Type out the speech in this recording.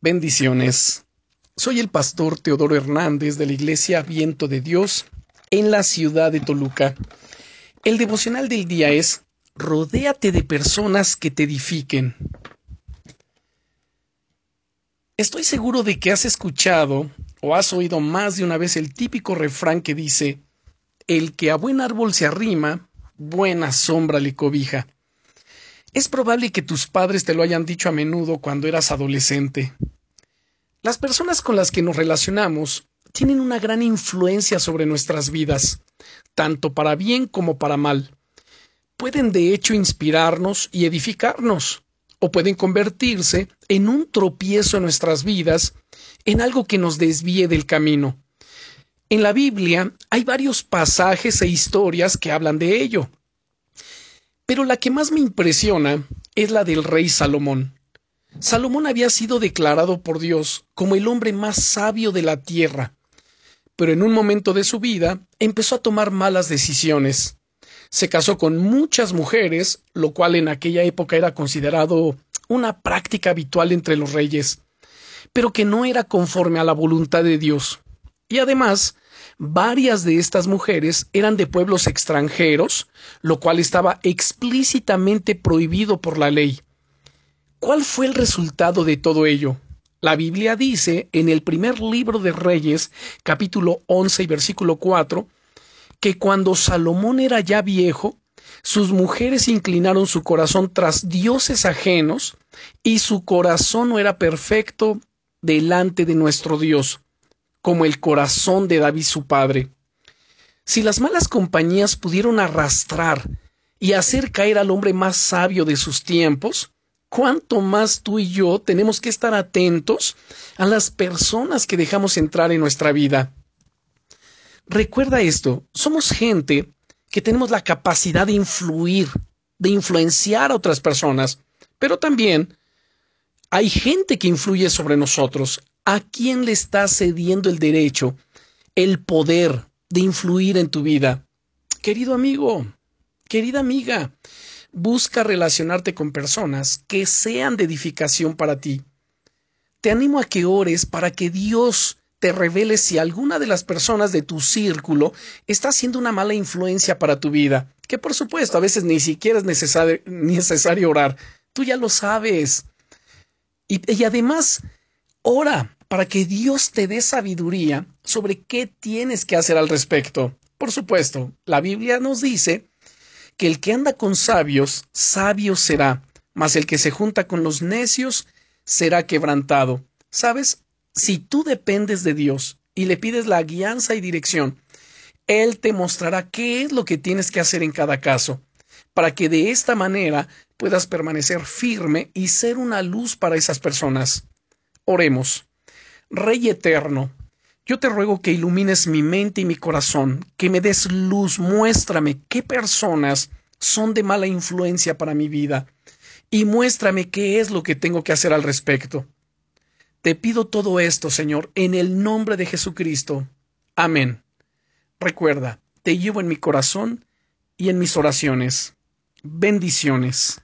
Bendiciones. Soy el pastor Teodoro Hernández de la Iglesia Viento de Dios en la ciudad de Toluca. El devocional del día es Rodéate de personas que te edifiquen. Estoy seguro de que has escuchado o has oído más de una vez el típico refrán que dice El que a buen árbol se arrima, buena sombra le cobija. Es probable que tus padres te lo hayan dicho a menudo cuando eras adolescente. Las personas con las que nos relacionamos tienen una gran influencia sobre nuestras vidas, tanto para bien como para mal. Pueden de hecho inspirarnos y edificarnos, o pueden convertirse en un tropiezo en nuestras vidas, en algo que nos desvíe del camino. En la Biblia hay varios pasajes e historias que hablan de ello. Pero la que más me impresiona es la del rey Salomón. Salomón había sido declarado por Dios como el hombre más sabio de la tierra, pero en un momento de su vida empezó a tomar malas decisiones. Se casó con muchas mujeres, lo cual en aquella época era considerado una práctica habitual entre los reyes, pero que no era conforme a la voluntad de Dios. Y además, Varias de estas mujeres eran de pueblos extranjeros, lo cual estaba explícitamente prohibido por la ley. ¿Cuál fue el resultado de todo ello? La Biblia dice en el primer libro de Reyes, capítulo 11 y versículo 4, que cuando Salomón era ya viejo, sus mujeres inclinaron su corazón tras dioses ajenos, y su corazón no era perfecto delante de nuestro Dios como el corazón de David su padre. Si las malas compañías pudieron arrastrar y hacer caer al hombre más sabio de sus tiempos, cuánto más tú y yo tenemos que estar atentos a las personas que dejamos entrar en nuestra vida. Recuerda esto, somos gente que tenemos la capacidad de influir, de influenciar a otras personas, pero también hay gente que influye sobre nosotros, ¿A quién le estás cediendo el derecho, el poder de influir en tu vida? Querido amigo, querida amiga, busca relacionarte con personas que sean de edificación para ti. Te animo a que ores para que Dios te revele si alguna de las personas de tu círculo está siendo una mala influencia para tu vida. Que por supuesto a veces ni siquiera es necesario, necesario orar. Tú ya lo sabes. Y, y además, ora para que Dios te dé sabiduría sobre qué tienes que hacer al respecto. Por supuesto, la Biblia nos dice que el que anda con sabios, sabio será, mas el que se junta con los necios será quebrantado. ¿Sabes? Si tú dependes de Dios y le pides la guianza y dirección, Él te mostrará qué es lo que tienes que hacer en cada caso, para que de esta manera puedas permanecer firme y ser una luz para esas personas. Oremos. Rey eterno, yo te ruego que ilumines mi mente y mi corazón, que me des luz, muéstrame qué personas son de mala influencia para mi vida y muéstrame qué es lo que tengo que hacer al respecto. Te pido todo esto, Señor, en el nombre de Jesucristo. Amén. Recuerda, te llevo en mi corazón y en mis oraciones. Bendiciones.